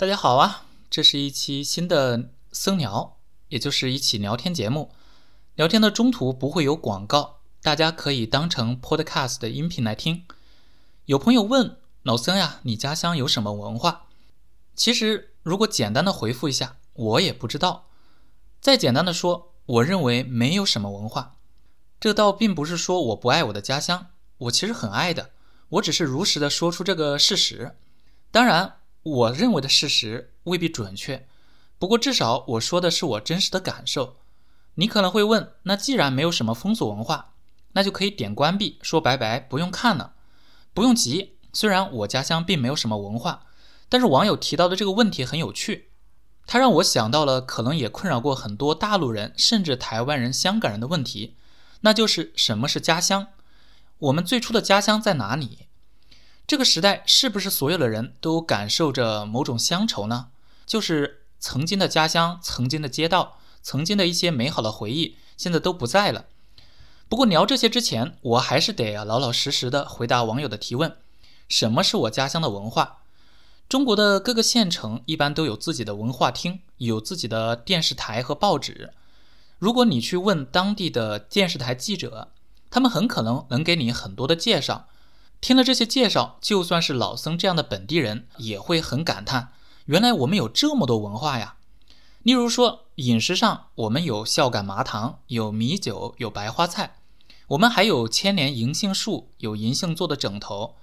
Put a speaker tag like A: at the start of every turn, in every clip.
A: 大家好啊，这是一期新的僧聊，也就是一期聊天节目。聊天的中途不会有广告，大家可以当成 podcast 的音频来听。有朋友问老僧呀，你家乡有什么文化？其实如果简单的回复一下，我也不知道。再简单的说，我认为没有什么文化。这倒并不是说我不爱我的家乡，我其实很爱的，我只是如实的说出这个事实。当然。我认为的事实未必准确，不过至少我说的是我真实的感受。你可能会问，那既然没有什么风俗文化，那就可以点关闭，说拜拜，不用看了。不用急，虽然我家乡并没有什么文化，但是网友提到的这个问题很有趣，它让我想到了可能也困扰过很多大陆人，甚至台湾人、香港人的问题，那就是什么是家乡？我们最初的家乡在哪里？这个时代是不是所有的人都感受着某种乡愁呢？就是曾经的家乡、曾经的街道、曾经的一些美好的回忆，现在都不在了。不过聊这些之前，我还是得老老实实的回答网友的提问：什么是我家乡的文化？中国的各个县城一般都有自己的文化厅，有自己的电视台和报纸。如果你去问当地的电视台记者，他们很可能能给你很多的介绍。听了这些介绍，就算是老僧这样的本地人也会很感叹：原来我们有这么多文化呀！例如说，饮食上我们有孝感麻糖，有米酒，有白花菜，我们还有千年银杏树，有银杏做的枕头。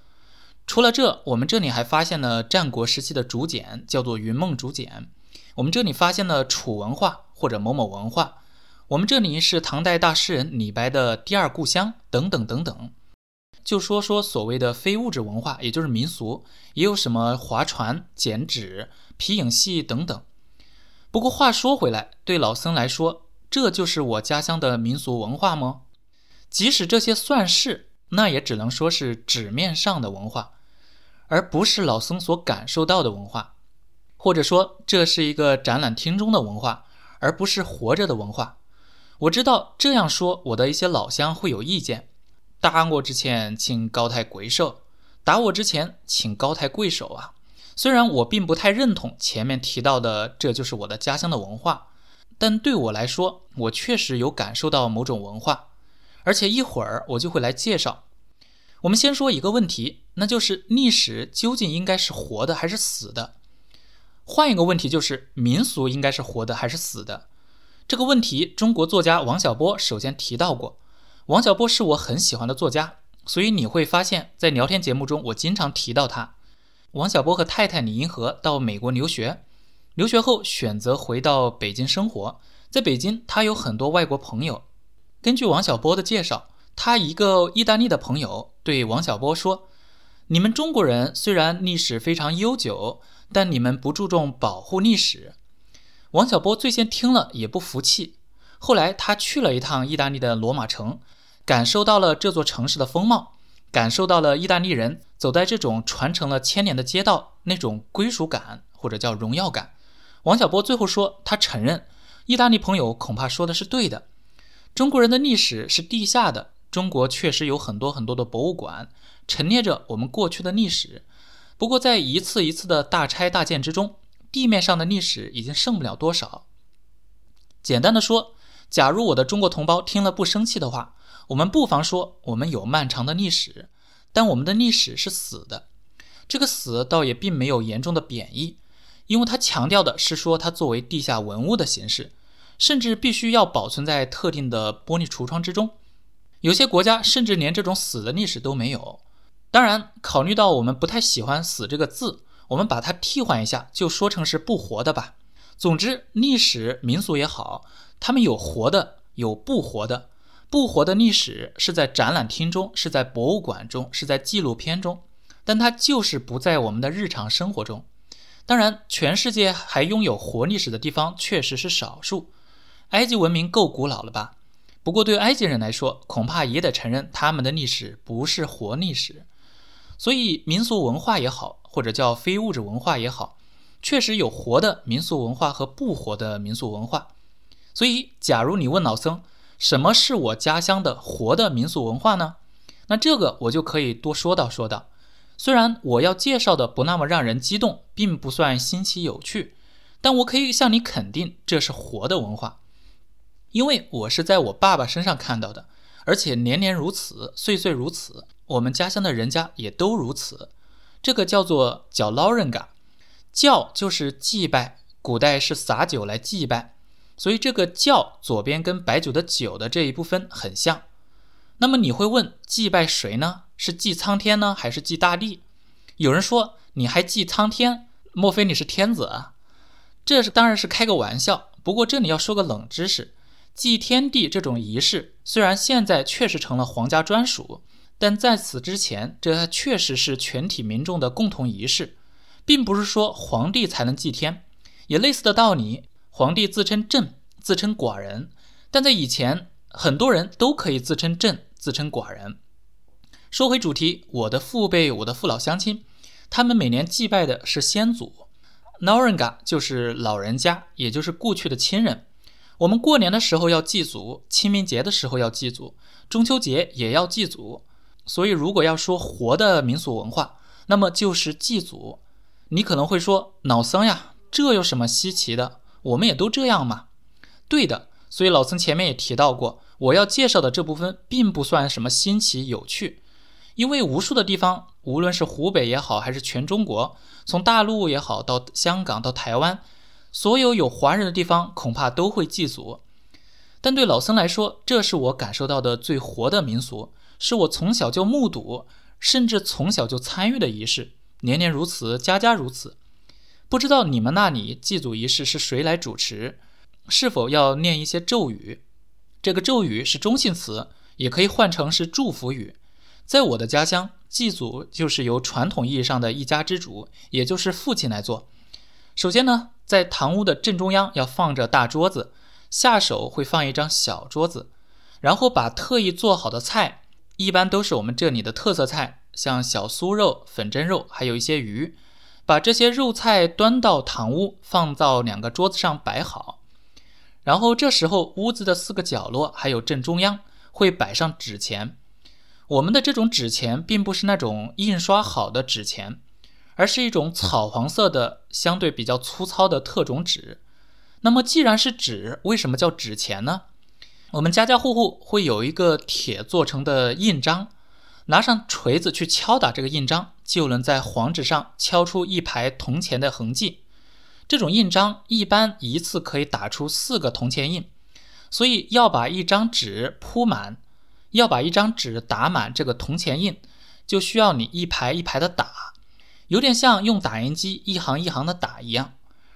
A: 除了这，我们这里还发现了战国时期的竹简，叫做云梦竹简。我们这里发现了楚文化或者某某文化。我们这里是唐代大诗人李白的第二故乡，等等等等。就说说所谓的非物质文化，也就是民俗，也有什么划船、剪纸、皮影戏等等。不过话说回来，对老僧来说，这就是我家乡的民俗文化吗？即使这些算是，那也只能说是纸面上的文化，而不是老僧所感受到的文化。或者说，这是一个展览厅中的文化，而不是活着的文化。我知道这样说，我的一些老乡会有意见。打我之前，请高抬贵手；打我之前，请高抬贵手啊！虽然我并不太认同前面提到的这就是我的家乡的文化，但对我来说，我确实有感受到某种文化，而且一会儿我就会来介绍。我们先说一个问题，那就是历史究竟应该是活的还是死的？换一个问题，就是民俗应该是活的还是死的？这个问题，中国作家王小波首先提到过。王小波是我很喜欢的作家，所以你会发现在聊天节目中我经常提到他。王小波和太太李银河到美国留学，留学后选择回到北京生活。在北京，他有很多外国朋友。根据王小波的介绍，他一个意大利的朋友对王小波说：“你们中国人虽然历史非常悠久，但你们不注重保护历史。”王小波最先听了也不服气，后来他去了一趟意大利的罗马城。感受到了这座城市的风貌，感受到了意大利人走在这种传承了千年的街道那种归属感或者叫荣耀感。王小波最后说，他承认意大利朋友恐怕说的是对的，中国人的历史是地下的。中国确实有很多很多的博物馆陈列着我们过去的历史，不过在一次一次的大拆大建之中，地面上的历史已经剩不了多少。简单的说，假如我的中国同胞听了不生气的话。我们不妨说，我们有漫长的历史，但我们的历史是死的。这个“死”倒也并没有严重的贬义，因为它强调的是说它作为地下文物的形式，甚至必须要保存在特定的玻璃橱窗之中。有些国家甚至连这种死的历史都没有。当然，考虑到我们不太喜欢“死”这个字，我们把它替换一下，就说成是不活的吧。总之，历史、民俗也好，它们有活的，有不活的。不活的历史是在展览厅中，是在博物馆中，是在纪录片中，但它就是不在我们的日常生活中。当然，全世界还拥有活历史的地方确实是少数。埃及文明够古老了吧？不过对埃及人来说，恐怕也得承认他们的历史不是活历史。所以，民俗文化也好，或者叫非物质文化也好，确实有活的民俗文化和不活的民俗文化。所以，假如你问老僧，什么是我家乡的活的民俗文化呢？那这个我就可以多说道说道。虽然我要介绍的不那么让人激动，并不算新奇有趣，但我可以向你肯定，这是活的文化，因为我是在我爸爸身上看到的，而且年年如此，岁岁如此，我们家乡的人家也都如此。这个叫做叫捞人嘎，叫就是祭拜，古代是洒酒来祭拜，所以这个叫左边跟白酒的酒的这一部分很像。那么你会问，祭拜谁呢？是祭苍天呢，还是祭大地？有人说你还祭苍天，莫非你是天子啊？这是当然是开个玩笑。不过这里要说个冷知识，祭天地这种仪式，虽然现在确实成了皇家专属，但在此之前，这确实是全体民众的共同仪式，并不是说皇帝才能祭天。也类似的道理，皇帝自称朕，自称寡人，但在以前，很多人都可以自称朕，自称寡人。说回主题，我的父辈，我的父老乡亲，他们每年祭拜的是先祖 n a r a n g a 就是老人家，也就是故去的亲人。我们过年的时候要祭祖，清明节的时候要祭祖，中秋节也要祭祖。所以，如果要说活的民俗文化，那么就是祭祖。你可能会说，老僧呀，这有什么稀奇的？我们也都这样嘛。对的，所以老僧前面也提到过，我要介绍的这部分并不算什么新奇有趣。因为无数的地方，无论是湖北也好，还是全中国，从大陆也好到香港到台湾，所有有华人的地方，恐怕都会祭祖。但对老僧来说，这是我感受到的最活的民俗，是我从小就目睹，甚至从小就参与的仪式，年年如此，家家如此。不知道你们那里祭祖仪式是谁来主持？是否要念一些咒语？这个咒语是中性词，也可以换成是祝福语。在我的家乡，祭祖就是由传统意义上的一家之主，也就是父亲来做。首先呢，在堂屋的正中央要放着大桌子，下手会放一张小桌子，然后把特意做好的菜，一般都是我们这里的特色菜，像小酥肉、粉蒸肉，还有一些鱼，把这些肉菜端到堂屋，放到两个桌子上摆好。然后这时候，屋子的四个角落还有正中央会摆上纸钱。我们的这种纸钱并不是那种印刷好的纸钱，而是一种草黄色的、相对比较粗糙的特种纸。那么既然是纸，为什么叫纸钱呢？我们家家户户会有一个铁做成的印章，拿上锤子去敲打这个印章，就能在黄纸上敲出一排铜钱的痕迹。这种印章一般一次可以打出四个铜钱印，所以要把一张纸铺满。要把一张纸打满这个铜钱印，就需要你一排一排的打，有点像用打印机一行一行的打一样。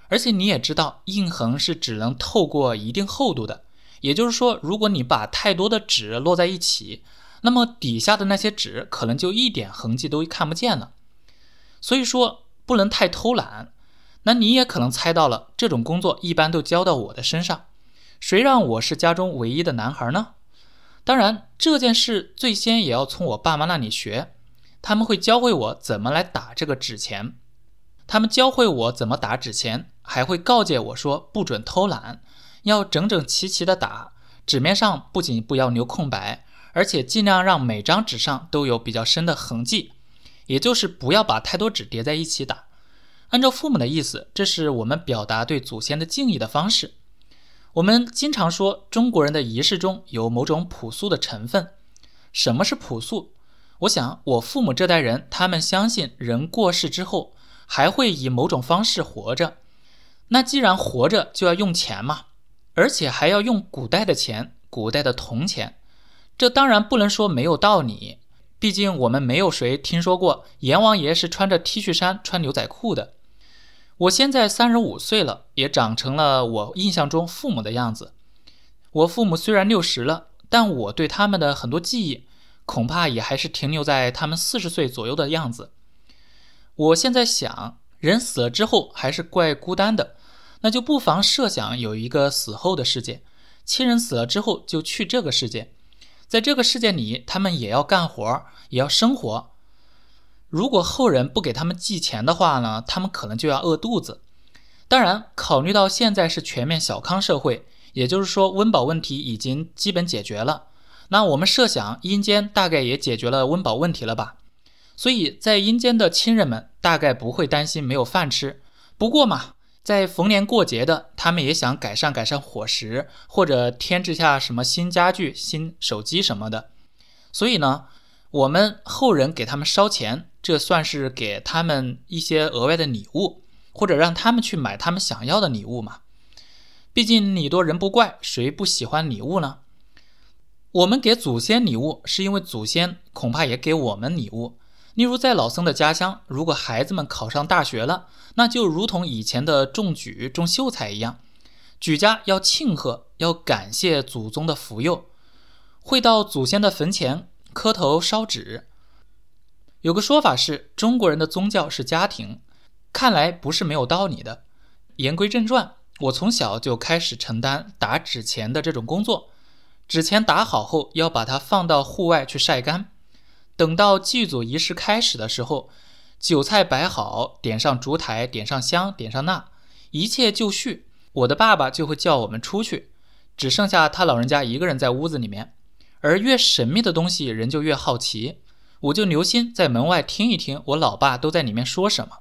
A: 而且你也知道，印痕是只能透过一定厚度的，也就是说，如果你把太多的纸摞在一起，那么底下的那些纸可能就一点痕迹都看不见了。所以说不能太偷懒。那你也可能猜到了，这种工作一般都交到我的身上。谁让我是家中唯一的男孩呢？当然，这件事最先也要从我爸妈那里学，他们会教会我怎么来打这个纸钱。他们教会我怎么打纸钱，还会告诫我说不准偷懒，要整整齐齐的打。纸面上不仅不要留空白，而且尽量让每张纸上都有比较深的痕迹，也就是不要把太多纸叠在一起打。按照父母的意思，这是我们表达对祖先的敬意的方式。我们经常说中国人的仪式中有某种朴素的成分。什么是朴素？我想我父母这代人，他们相信人过世之后还会以某种方式活着。那既然活着，就要用钱嘛，而且还要用古代的钱，古代的铜钱。这当然不能说没有道理，毕竟我们没有谁听说过阎王爷是穿着 T 恤衫、穿牛仔裤的。我现在三十五岁了，也长成了我印象中父母的样子。我父母虽然六十了，但我对他们的很多记忆，恐怕也还是停留在他们四十岁左右的样子。我现在想，人死了之后还是怪孤单的，那就不妨设想有一个死后的世界，亲人死了之后就去这个世界，在这个世界里，他们也要干活，也要生活。如果后人不给他们寄钱的话呢，他们可能就要饿肚子。当然，考虑到现在是全面小康社会，也就是说温饱问题已经基本解决了，那我们设想阴间大概也解决了温饱问题了吧？所以在阴间的亲人们大概不会担心没有饭吃。不过嘛，在逢年过节的，他们也想改善改善伙食，或者添置下什么新家具、新手机什么的。所以呢，我们后人给他们烧钱，这算是给他们一些额外的礼物，或者让他们去买他们想要的礼物嘛。毕竟礼多人不怪，谁不喜欢礼物呢？我们给祖先礼物，是因为祖先恐怕也给我们礼物。例如，在老僧的家乡，如果孩子们考上大学了，那就如同以前的中举、中秀才一样，举家要庆贺，要感谢祖宗的福佑，会到祖先的坟前磕头烧纸。有个说法是，中国人的宗教是家庭，看来不是没有道理的。言归正传，我从小就开始承担打纸钱的这种工作，纸钱打好后，要把它放到户外去晒干。等到祭祖仪式开始的时候，酒菜摆好，点上烛台，点上香，点上蜡，一切就绪。我的爸爸就会叫我们出去，只剩下他老人家一个人在屋子里面。而越神秘的东西，人就越好奇。我就留心在门外听一听，我老爸都在里面说什么。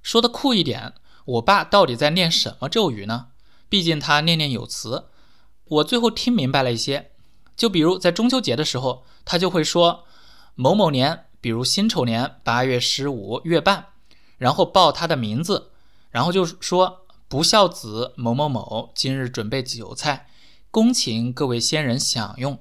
A: 说的酷一点，我爸到底在念什么咒语呢？毕竟他念念有词。我最后听明白了一些，就比如在中秋节的时候，他就会说。某某年，比如辛丑年八月十五月半，然后报他的名字，然后就说不孝子某某某今日准备酒菜，恭请各位先人享用，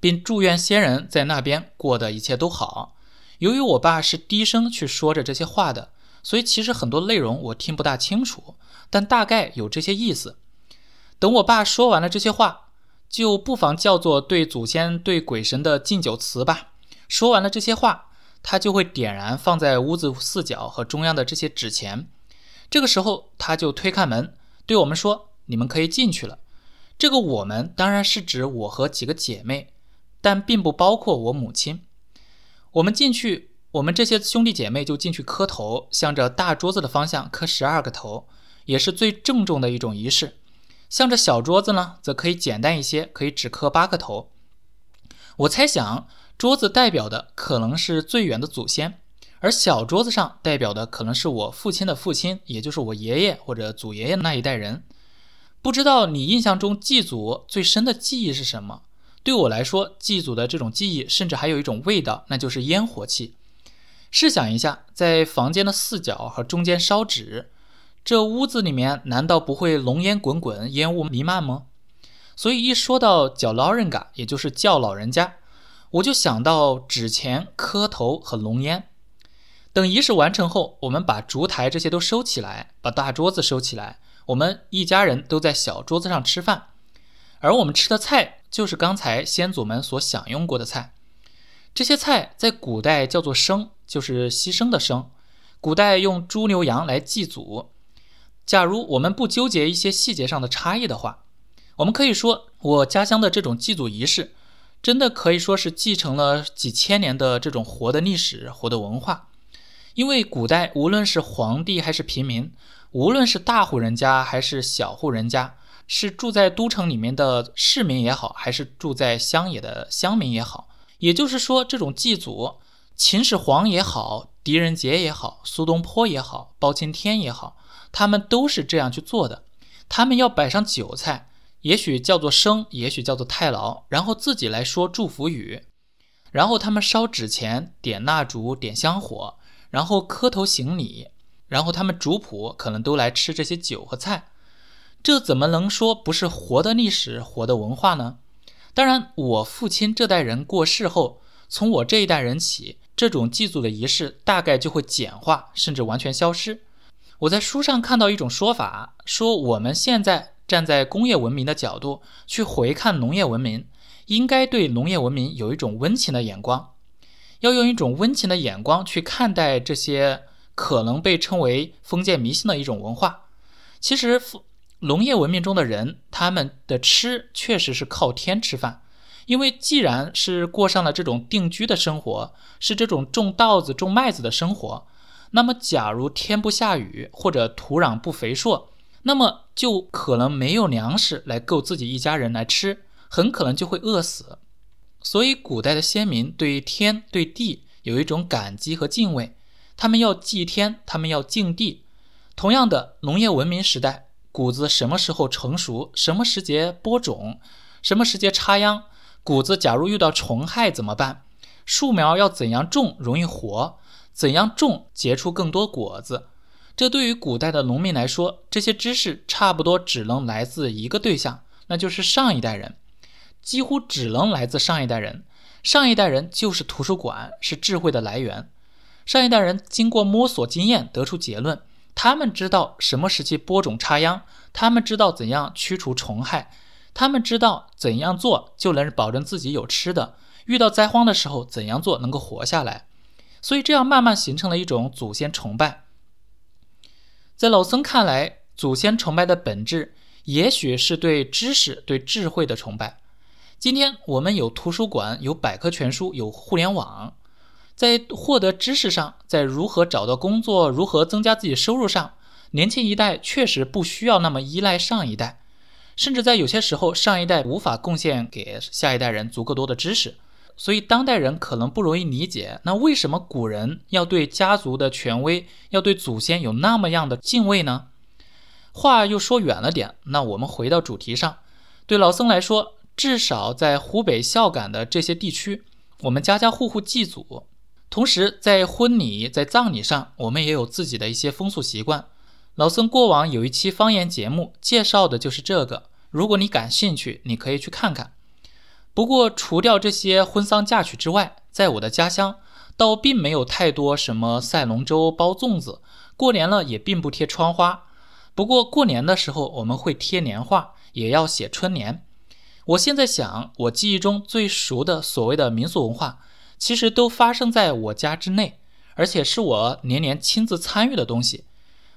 A: 并祝愿先人在那边过得一切都好。由于我爸是低声去说着这些话的，所以其实很多内容我听不大清楚，但大概有这些意思。等我爸说完了这些话，就不妨叫做对祖先、对鬼神的敬酒词吧。说完了这些话，他就会点燃放在屋子四角和中央的这些纸钱。这个时候，他就推开门，对我们说：“你们可以进去了。”这个“我们”当然是指我和几个姐妹，但并不包括我母亲。我们进去，我们这些兄弟姐妹就进去磕头，向着大桌子的方向磕十二个头，也是最郑重的一种仪式。向着小桌子呢，则可以简单一些，可以只磕八个头。我猜想。桌子代表的可能是最远的祖先，而小桌子上代表的可能是我父亲的父亲，也就是我爷爷或者祖爷爷那一代人。不知道你印象中祭祖最深的记忆是什么？对我来说，祭祖的这种记忆甚至还有一种味道，那就是烟火气。试想一下，在房间的四角和中间烧纸，这屋子里面难道不会浓烟滚滚、烟雾弥漫吗？所以一说到叫老人家，也就是叫老人家。我就想到纸钱、磕头和浓烟。等仪式完成后，我们把烛台这些都收起来，把大桌子收起来，我们一家人都在小桌子上吃饭。而我们吃的菜就是刚才先祖们所享用过的菜。这些菜在古代叫做牲，就是牺牲的牲。古代用猪、牛、羊来祭祖。假如我们不纠结一些细节上的差异的话，我们可以说，我家乡的这种祭祖仪式。真的可以说是继承了几千年的这种活的历史、活的文化。因为古代无论是皇帝还是平民，无论是大户人家还是小户人家，是住在都城里面的市民也好，还是住在乡野的乡民也好，也就是说，这种祭祖，秦始皇也好，狄仁杰也好，苏东坡也好，包青天也好，他们都是这样去做的。他们要摆上酒菜。也许叫做生，也许叫做太牢，然后自己来说祝福语，然后他们烧纸钱、点蜡烛、点香火，然后磕头行礼，然后他们主仆可能都来吃这些酒和菜，这怎么能说不是活的历史、活的文化呢？当然，我父亲这代人过世后，从我这一代人起，这种祭祖的仪式大概就会简化，甚至完全消失。我在书上看到一种说法，说我们现在。站在工业文明的角度去回看农业文明，应该对农业文明有一种温情的眼光，要用一种温情的眼光去看待这些可能被称为封建迷信的一种文化。其实，农业文明中的人，他们的吃确实是靠天吃饭，因为既然是过上了这种定居的生活，是这种种稻子、种麦子的生活，那么假如天不下雨或者土壤不肥硕，那么就可能没有粮食来够自己一家人来吃，很可能就会饿死。所以，古代的先民对于天、对地有一种感激和敬畏，他们要祭天，他们要敬地。同样的，农业文明时代，谷子什么时候成熟，什么时节播种，什么时节插秧，谷子假如遇到虫害怎么办？树苗要怎样种容易活？怎样种结出更多果子？这对于古代的农民来说，这些知识差不多只能来自一个对象，那就是上一代人，几乎只能来自上一代人。上一代人就是图书馆，是智慧的来源。上一代人经过摸索经验得出结论，他们知道什么时期播种插秧，他们知道怎样驱除虫害，他们知道怎样做就能保证自己有吃的，遇到灾荒的时候怎样做能够活下来。所以这样慢慢形成了一种祖先崇拜。在老僧看来，祖先崇拜的本质也许是对知识、对智慧的崇拜。今天我们有图书馆，有百科全书，有互联网，在获得知识上，在如何找到工作、如何增加自己收入上，年轻一代确实不需要那么依赖上一代，甚至在有些时候，上一代无法贡献给下一代人足够多的知识，所以当代人可能不容易理解，那为什么古人要对家族的权威，要对祖先有那么样的敬畏呢？话又说远了点，那我们回到主题上，对老僧来说。至少在湖北孝感的这些地区，我们家家户户祭祖，同时在婚礼、在葬礼上，我们也有自己的一些风俗习惯。老僧过往有一期方言节目介绍的就是这个，如果你感兴趣，你可以去看看。不过，除掉这些婚丧嫁娶之外，在我的家乡，倒并没有太多什么赛龙舟、包粽子，过年了也并不贴窗花。不过过年的时候，我们会贴年画，也要写春联。我现在想，我记忆中最熟的所谓的民俗文化，其实都发生在我家之内，而且是我年年亲自参与的东西。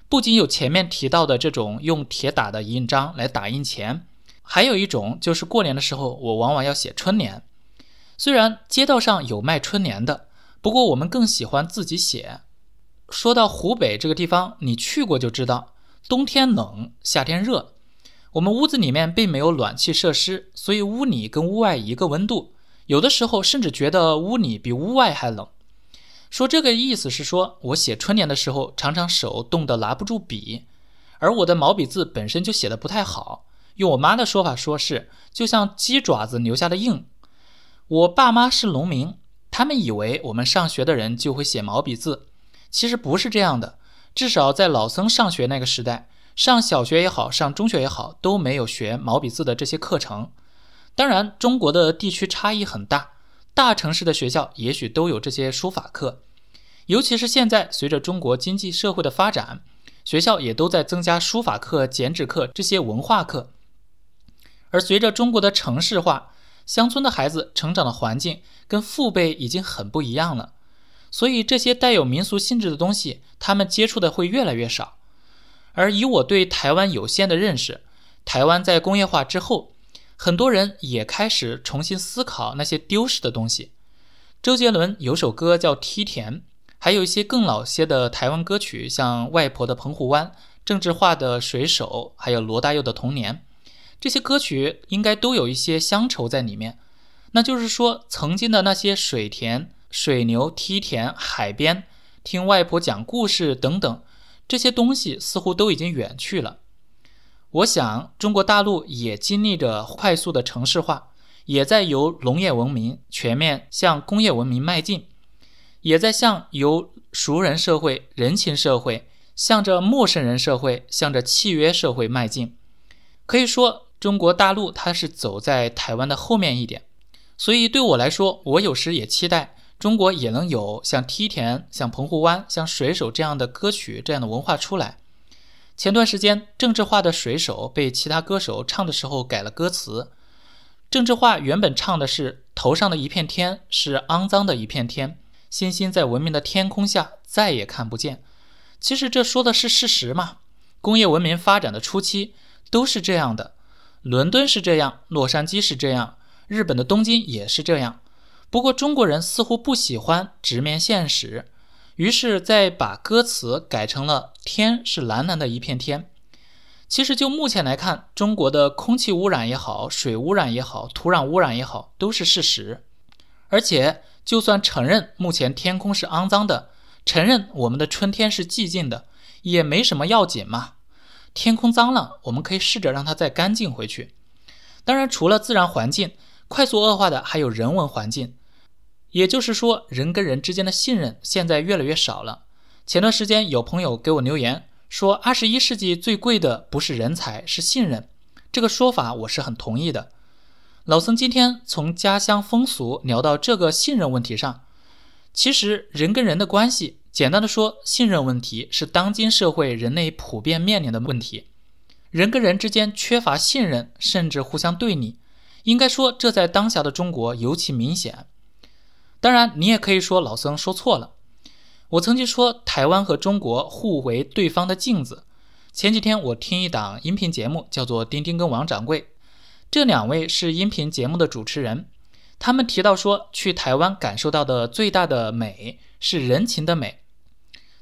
A: 不仅有前面提到的这种用铁打的印章来打印钱，还有一种就是过年的时候，我往往要写春联。虽然街道上有卖春联的，不过我们更喜欢自己写。说到湖北这个地方，你去过就知道，冬天冷，夏天热。我们屋子里面并没有暖气设施，所以屋里跟屋外一个温度，有的时候甚至觉得屋里比屋外还冷。说这个意思是说，我写春联的时候，常常手冻得拿不住笔，而我的毛笔字本身就写得不太好。用我妈的说法说是，就像鸡爪子留下的印。我爸妈是农民，他们以为我们上学的人就会写毛笔字，其实不是这样的。至少在老僧上学那个时代。上小学也好，上中学也好，都没有学毛笔字的这些课程。当然，中国的地区差异很大，大城市的学校也许都有这些书法课。尤其是现在，随着中国经济社会的发展，学校也都在增加书法课、剪纸课这些文化课。而随着中国的城市化，乡村的孩子成长的环境跟父辈已经很不一样了，所以这些带有民俗性质的东西，他们接触的会越来越少。而以我对台湾有限的认识，台湾在工业化之后，很多人也开始重新思考那些丢失的东西。周杰伦有首歌叫《梯田》，还有一些更老些的台湾歌曲，像《外婆的澎湖湾》、郑智化的《水手》，还有罗大佑的《童年》。这些歌曲应该都有一些乡愁在里面。那就是说，曾经的那些水田、水牛、梯田、海边，听外婆讲故事等等。这些东西似乎都已经远去了。我想，中国大陆也经历着快速的城市化，也在由农业文明全面向工业文明迈进，也在向由熟人社会、人情社会，向着陌生人社会、向着契约社会迈进。可以说，中国大陆它是走在台湾的后面一点。所以对我来说，我有时也期待。中国也能有像梯田、像澎湖湾、像水手这样的歌曲、这样的文化出来。前段时间，郑智化的《水手》被其他歌手唱的时候改了歌词。郑智化原本唱的是“头上的一片天是肮脏的一片天，星星在文明的天空下再也看不见”。其实这说的是事实嘛。工业文明发展的初期都是这样的，伦敦是这样，洛杉矶是这样，日本的东京也是这样。不过中国人似乎不喜欢直面现实，于是再把歌词改成了“天是蓝蓝的一片天”。其实就目前来看，中国的空气污染也好，水污染也好，土壤污染也好，都是事实。而且就算承认目前天空是肮脏的，承认我们的春天是寂静的，也没什么要紧嘛。天空脏了，我们可以试着让它再干净回去。当然，除了自然环境，快速恶化的还有人文环境。也就是说，人跟人之间的信任现在越来越少了。前段时间有朋友给我留言说，二十一世纪最贵的不是人才，是信任。这个说法我是很同意的。老僧今天从家乡风俗聊到这个信任问题上，其实人跟人的关系。简单的说，信任问题是当今社会人类普遍面临的问题。人跟人之间缺乏信任，甚至互相对立。应该说，这在当下的中国尤其明显。当然，你也可以说老僧说错了。我曾经说，台湾和中国互为对方的镜子。前几天我听一档音频节目，叫做《丁丁跟王掌柜》，这两位是音频节目的主持人。他们提到说，去台湾感受到的最大的美是人情的美。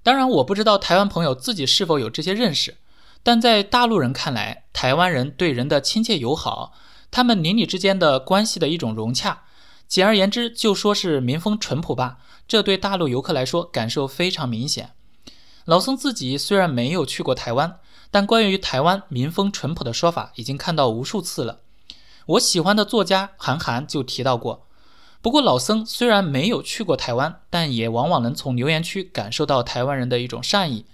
A: 当然，我不知道台湾朋友自己是否有这些认识，但在大陆人看来，台湾人对人的亲切友好，他们邻里之间的关系的一种融洽，简而言之，就说是民风淳朴吧。这对大陆游客来说感受非常明显。老僧自己虽然没有去过台湾，但关于台湾民风淳朴的说法已经看到无数次了。我喜欢的作家韩寒就提到过。不过，老僧虽然没有去过台湾，但也往往能从留言区感受到台湾人的一种善意。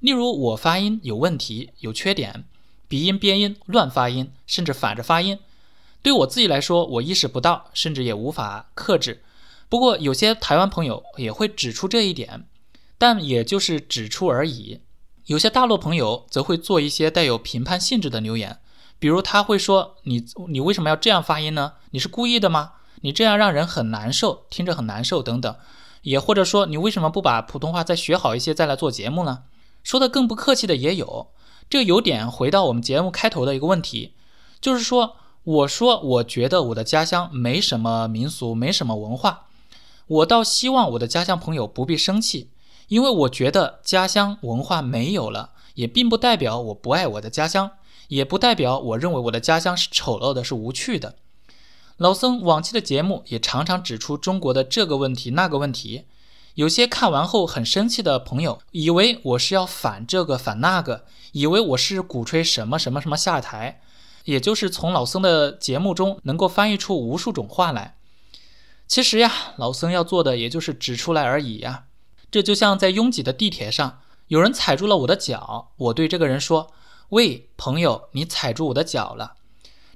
A: 例如，我发音有问题、有缺点，鼻音、边音、乱发音，甚至反着发音，对我自己来说，我意识不到，甚至也无法克制。不过，有些台湾朋友也会指出这一点，但也就是指出而已。有些大陆朋友则会做一些带有评判性质的留言，比如他会说：“你你为什么要这样发音呢？你是故意的吗？”你这样让人很难受，听着很难受等等，也或者说你为什么不把普通话再学好一些再来做节目呢？说的更不客气的也有，这有点回到我们节目开头的一个问题，就是说，我说我觉得我的家乡没什么民俗，没什么文化，我倒希望我的家乡朋友不必生气，因为我觉得家乡文化没有了，也并不代表我不爱我的家乡，也不代表我认为我的家乡是丑陋的，是无趣的。老僧往期的节目也常常指出中国的这个问题那个问题，有些看完后很生气的朋友，以为我是要反这个反那个，以为我是鼓吹什么什么什么下台，也就是从老僧的节目中能够翻译出无数种话来。其实呀，老僧要做的也就是指出来而已呀。这就像在拥挤的地铁上，有人踩住了我的脚，我对这个人说：“喂，朋友，你踩住我的脚了。”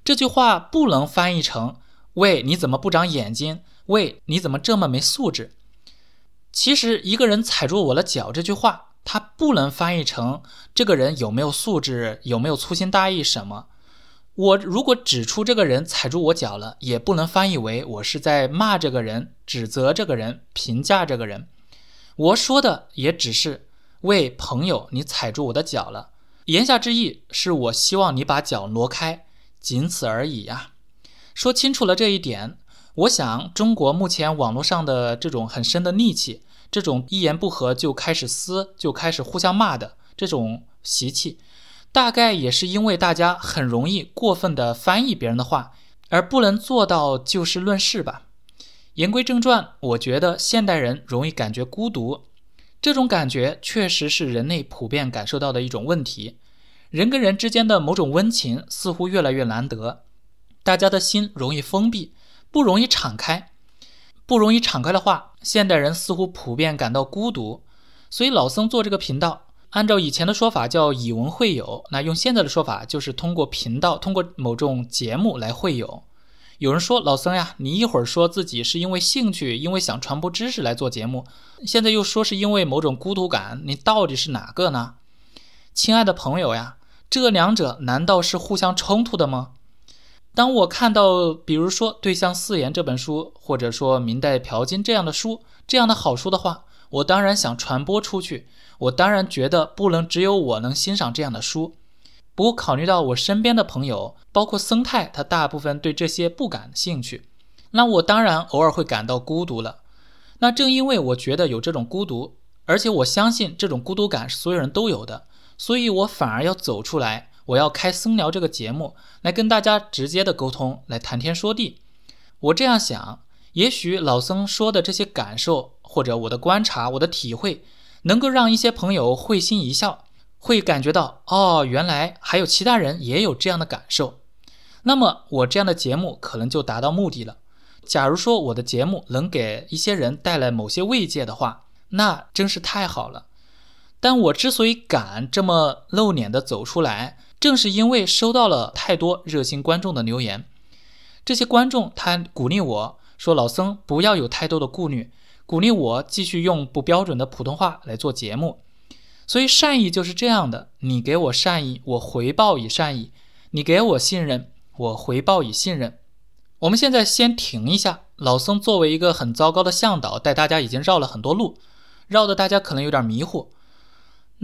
A: 这句话不能翻译成。喂，你怎么不长眼睛？喂，你怎么这么没素质？其实，一个人踩住我的脚这句话，他不能翻译成这个人有没有素质，有没有粗心大意什么。我如果指出这个人踩住我脚了，也不能翻译为我是在骂这个人、指责这个人、评价这个人。我说的也只是，喂，朋友，你踩住我的脚了。言下之意是我希望你把脚挪开，仅此而已呀。说清楚了这一点，我想中国目前网络上的这种很深的戾气，这种一言不合就开始撕，就开始互相骂的这种习气，大概也是因为大家很容易过分的翻译别人的话，而不能做到就事论事吧。言归正传，我觉得现代人容易感觉孤独，这种感觉确实是人类普遍感受到的一种问题，人跟人之间的某种温情似乎越来越难得。大家的心容易封闭，不容易敞开，不容易敞开的话，现代人似乎普遍感到孤独。所以老僧做这个频道，按照以前的说法叫以文会友，那用现在的说法就是通过频道，通过某种节目来会友。有人说老僧呀，你一会儿说自己是因为兴趣，因为想传播知识来做节目，现在又说是因为某种孤独感，你到底是哪个呢？亲爱的朋友呀，这两者难道是互相冲突的吗？当我看到，比如说《对象四言》这本书，或者说《明代朴金》这样的书，这样的好书的话，我当然想传播出去。我当然觉得不能只有我能欣赏这样的书。不过考虑到我身边的朋友，包括僧泰，他大部分对这些不感兴趣，那我当然偶尔会感到孤独了。那正因为我觉得有这种孤独，而且我相信这种孤独感是所有人都有的，所以我反而要走出来。我要开僧聊这个节目，来跟大家直接的沟通，来谈天说地。我这样想，也许老僧说的这些感受，或者我的观察、我的体会，能够让一些朋友会心一笑，会感觉到哦，原来还有其他人也有这样的感受。那么我这样的节目可能就达到目的了。假如说我的节目能给一些人带来某些慰藉的话，那真是太好了。但我之所以敢这么露脸的走出来，正是因为收到了太多热心观众的留言。这些观众他鼓励我说：“老僧不要有太多的顾虑，鼓励我继续用不标准的普通话来做节目。”所以善意就是这样的，你给我善意，我回报以善意；你给我信任，我回报以信任。我们现在先停一下。老僧作为一个很糟糕的向导，带大家已经绕了很多路，绕得大家可能有点迷糊。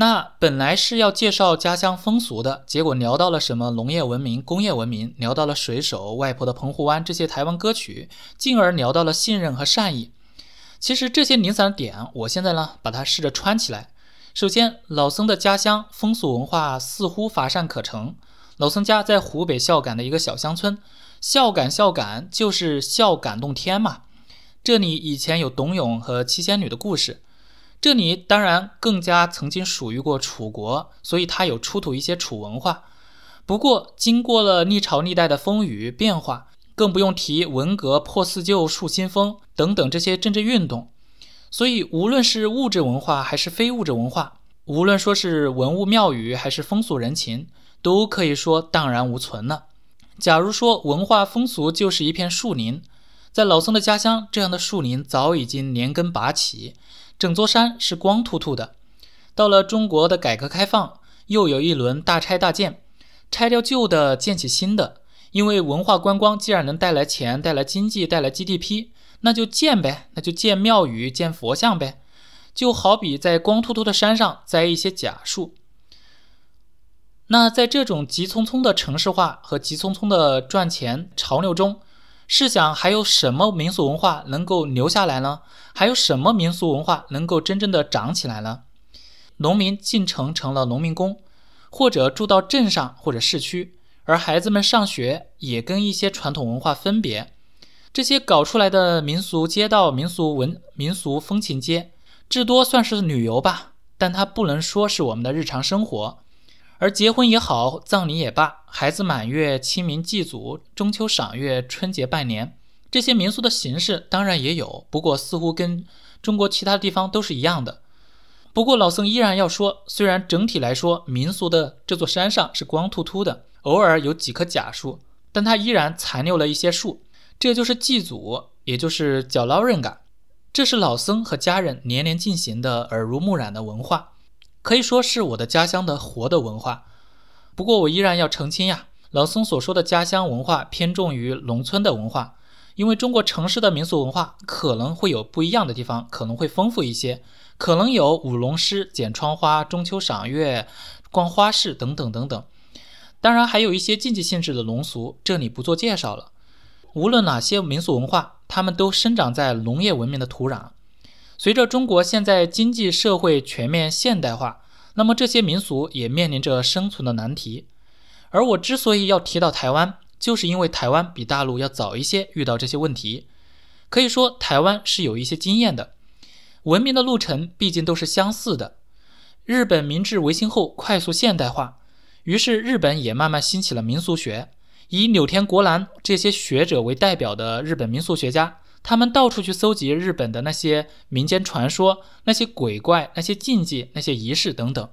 A: 那本来是要介绍家乡风俗的，结果聊到了什么农业文明、工业文明，聊到了水手、外婆的澎湖湾这些台湾歌曲，进而聊到了信任和善意。其实这些零散的点，我现在呢把它试着串起来。首先，老僧的家乡风俗文化似乎乏善可陈。老僧家在湖北孝感的一个小乡村。孝感，孝感就是孝感动天嘛。这里以前有董永和七仙女的故事，这里当然更加曾经属于过楚国，所以它有出土一些楚文化。不过经过了历朝历代的风雨变化，更不用提文革破四旧树新风等等这些政治运动，所以无论是物质文化还是非物质文化，无论说是文物庙宇还是风俗人情，都可以说荡然无存了。假如说文化风俗就是一片树林，在老僧的家乡，这样的树林早已经连根拔起，整座山是光秃秃的。到了中国的改革开放，又有一轮大拆大建，拆掉旧的，建起新的。因为文化观光既然能带来钱、带来经济、带来 GDP，那就建呗，那就建庙宇、建佛像呗。就好比在光秃秃的山上栽一些假树。那在这种急匆匆的城市化和急匆匆的赚钱潮流中，试想还有什么民俗文化能够留下来呢？还有什么民俗文化能够真正的长起来呢？农民进城成了农民工，或者住到镇上或者市区，而孩子们上学也跟一些传统文化分别。这些搞出来的民俗街道、民俗文、民俗风情街，至多算是旅游吧，但它不能说是我们的日常生活。而结婚也好，葬礼也罢，孩子满月、清明祭祖、中秋赏月、春节拜年，这些民俗的形式当然也有，不过似乎跟中国其他地方都是一样的。不过老僧依然要说，虽然整体来说民俗的这座山上是光秃秃的，偶尔有几棵假树，但它依然残留了一些树，这就是祭祖，也就是脚捞人嘎，这是老僧和家人年年进行的耳濡目染的文化。可以说是我的家乡的活的文化，不过我依然要澄清呀，老僧所说的家乡文化偏重于农村的文化，因为中国城市的民俗文化可能会有不一样的地方，可能会丰富一些，可能有舞龙狮、剪窗花、中秋赏月、逛花市等等等等，当然还有一些禁忌性质的农俗，这里不做介绍了。无论哪些民俗文化，它们都生长在农业文明的土壤。随着中国现在经济社会全面现代化，那么这些民俗也面临着生存的难题。而我之所以要提到台湾，就是因为台湾比大陆要早一些遇到这些问题。可以说，台湾是有一些经验的。文明的路程毕竟都是相似的。日本明治维新后快速现代化，于是日本也慢慢兴起了民俗学，以柳田国男这些学者为代表的日本民俗学家。他们到处去搜集日本的那些民间传说、那些鬼怪、那些禁忌、那些仪式等等，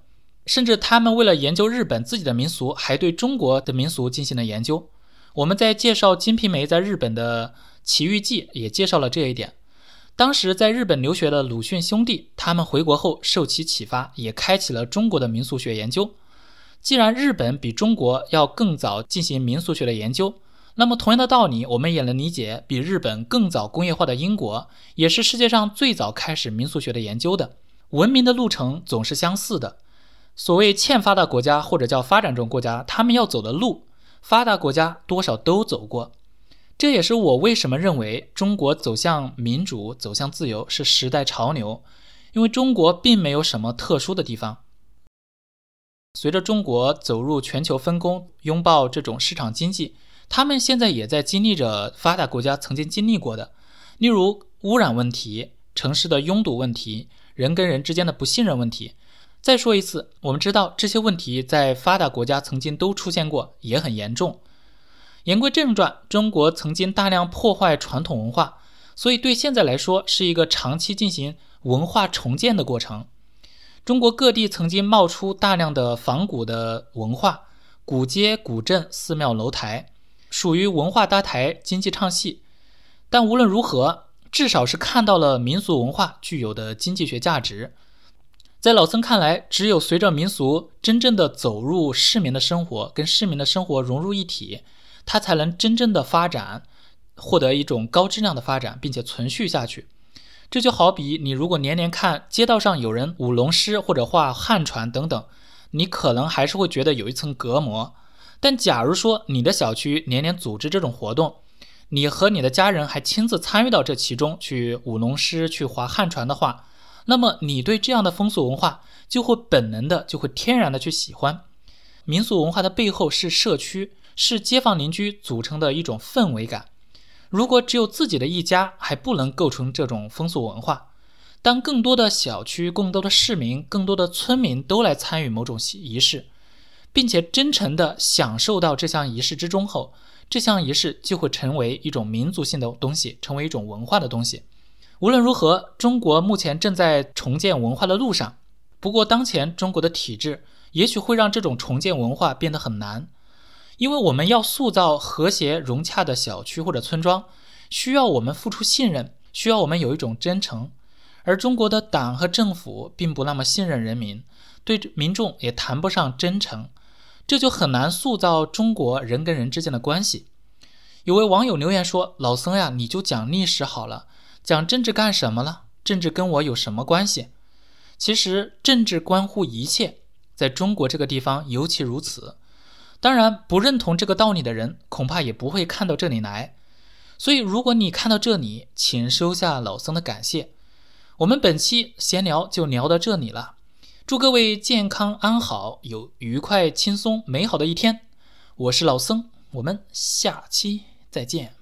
A: 甚至他们为了研究日本自己的民俗，还对中国的民俗进行了研究。我们在介绍《金瓶梅》在日本的奇遇记也介绍了这一点。当时在日本留学的鲁迅兄弟，他们回国后受其启发，也开启了中国的民俗学研究。既然日本比中国要更早进行民俗学的研究，那么，同样的道理，我们也能理解，比日本更早工业化的英国，也是世界上最早开始民俗学的研究的。文明的路程总是相似的。所谓欠发达国家或者叫发展中国家，他们要走的路，发达国家多少都走过。这也是我为什么认为中国走向民主、走向自由是时代潮流，因为中国并没有什么特殊的地方。随着中国走入全球分工，拥抱这种市场经济。他们现在也在经历着发达国家曾经经历过的，例如污染问题、城市的拥堵问题、人跟人之间的不信任问题。再说一次，我们知道这些问题在发达国家曾经都出现过，也很严重。言归正传，中国曾经大量破坏传统文化，所以对现在来说是一个长期进行文化重建的过程。中国各地曾经冒出大量的仿古的文化，古街、古镇、寺庙、楼台，属于文化搭台、经济唱戏。但无论如何，至少是看到了民俗文化具有的经济学价值。在老僧看来，只有随着民俗真正的走入市民的生活，跟市民的生活融入一体，它才能真正的发展，获得一种高质量的发展，并且存续下去。这就好比你如果年年看街道上有人舞龙狮或者画汉船等等，你可能还是会觉得有一层隔膜。但假如说你的小区年年组织这种活动，你和你的家人还亲自参与到这其中去舞龙狮、去划旱船的话，那么，你对这样的风俗文化就会本能的、就会天然的去喜欢。民俗文化的背后是社区，是街坊邻居组成的一种氛围感。如果只有自己的一家还不能构成这种风俗文化，当更多的小区、更多的市民、更多的村民都来参与某种仪式，并且真诚地享受到这项仪式之中后，这项仪式就会成为一种民族性的东西，成为一种文化的东西。无论如何，中国目前正在重建文化的路上。不过，当前中国的体制也许会让这种重建文化变得很难，因为我们要塑造和谐融洽的小区或者村庄，需要我们付出信任，需要我们有一种真诚。而中国的党和政府并不那么信任人民，对民众也谈不上真诚，这就很难塑造中国人跟人之间的关系。有位网友留言说：“老僧呀，你就讲历史好了。”讲政治干什么了？政治跟我有什么关系？其实政治关乎一切，在中国这个地方尤其如此。当然，不认同这个道理的人，恐怕也不会看到这里来。所以，如果你看到这里，请收下老僧的感谢。我们本期闲聊就聊到这里了。祝各位健康安好，有愉快、轻松、美好的一天。我是老僧，我们下期再见。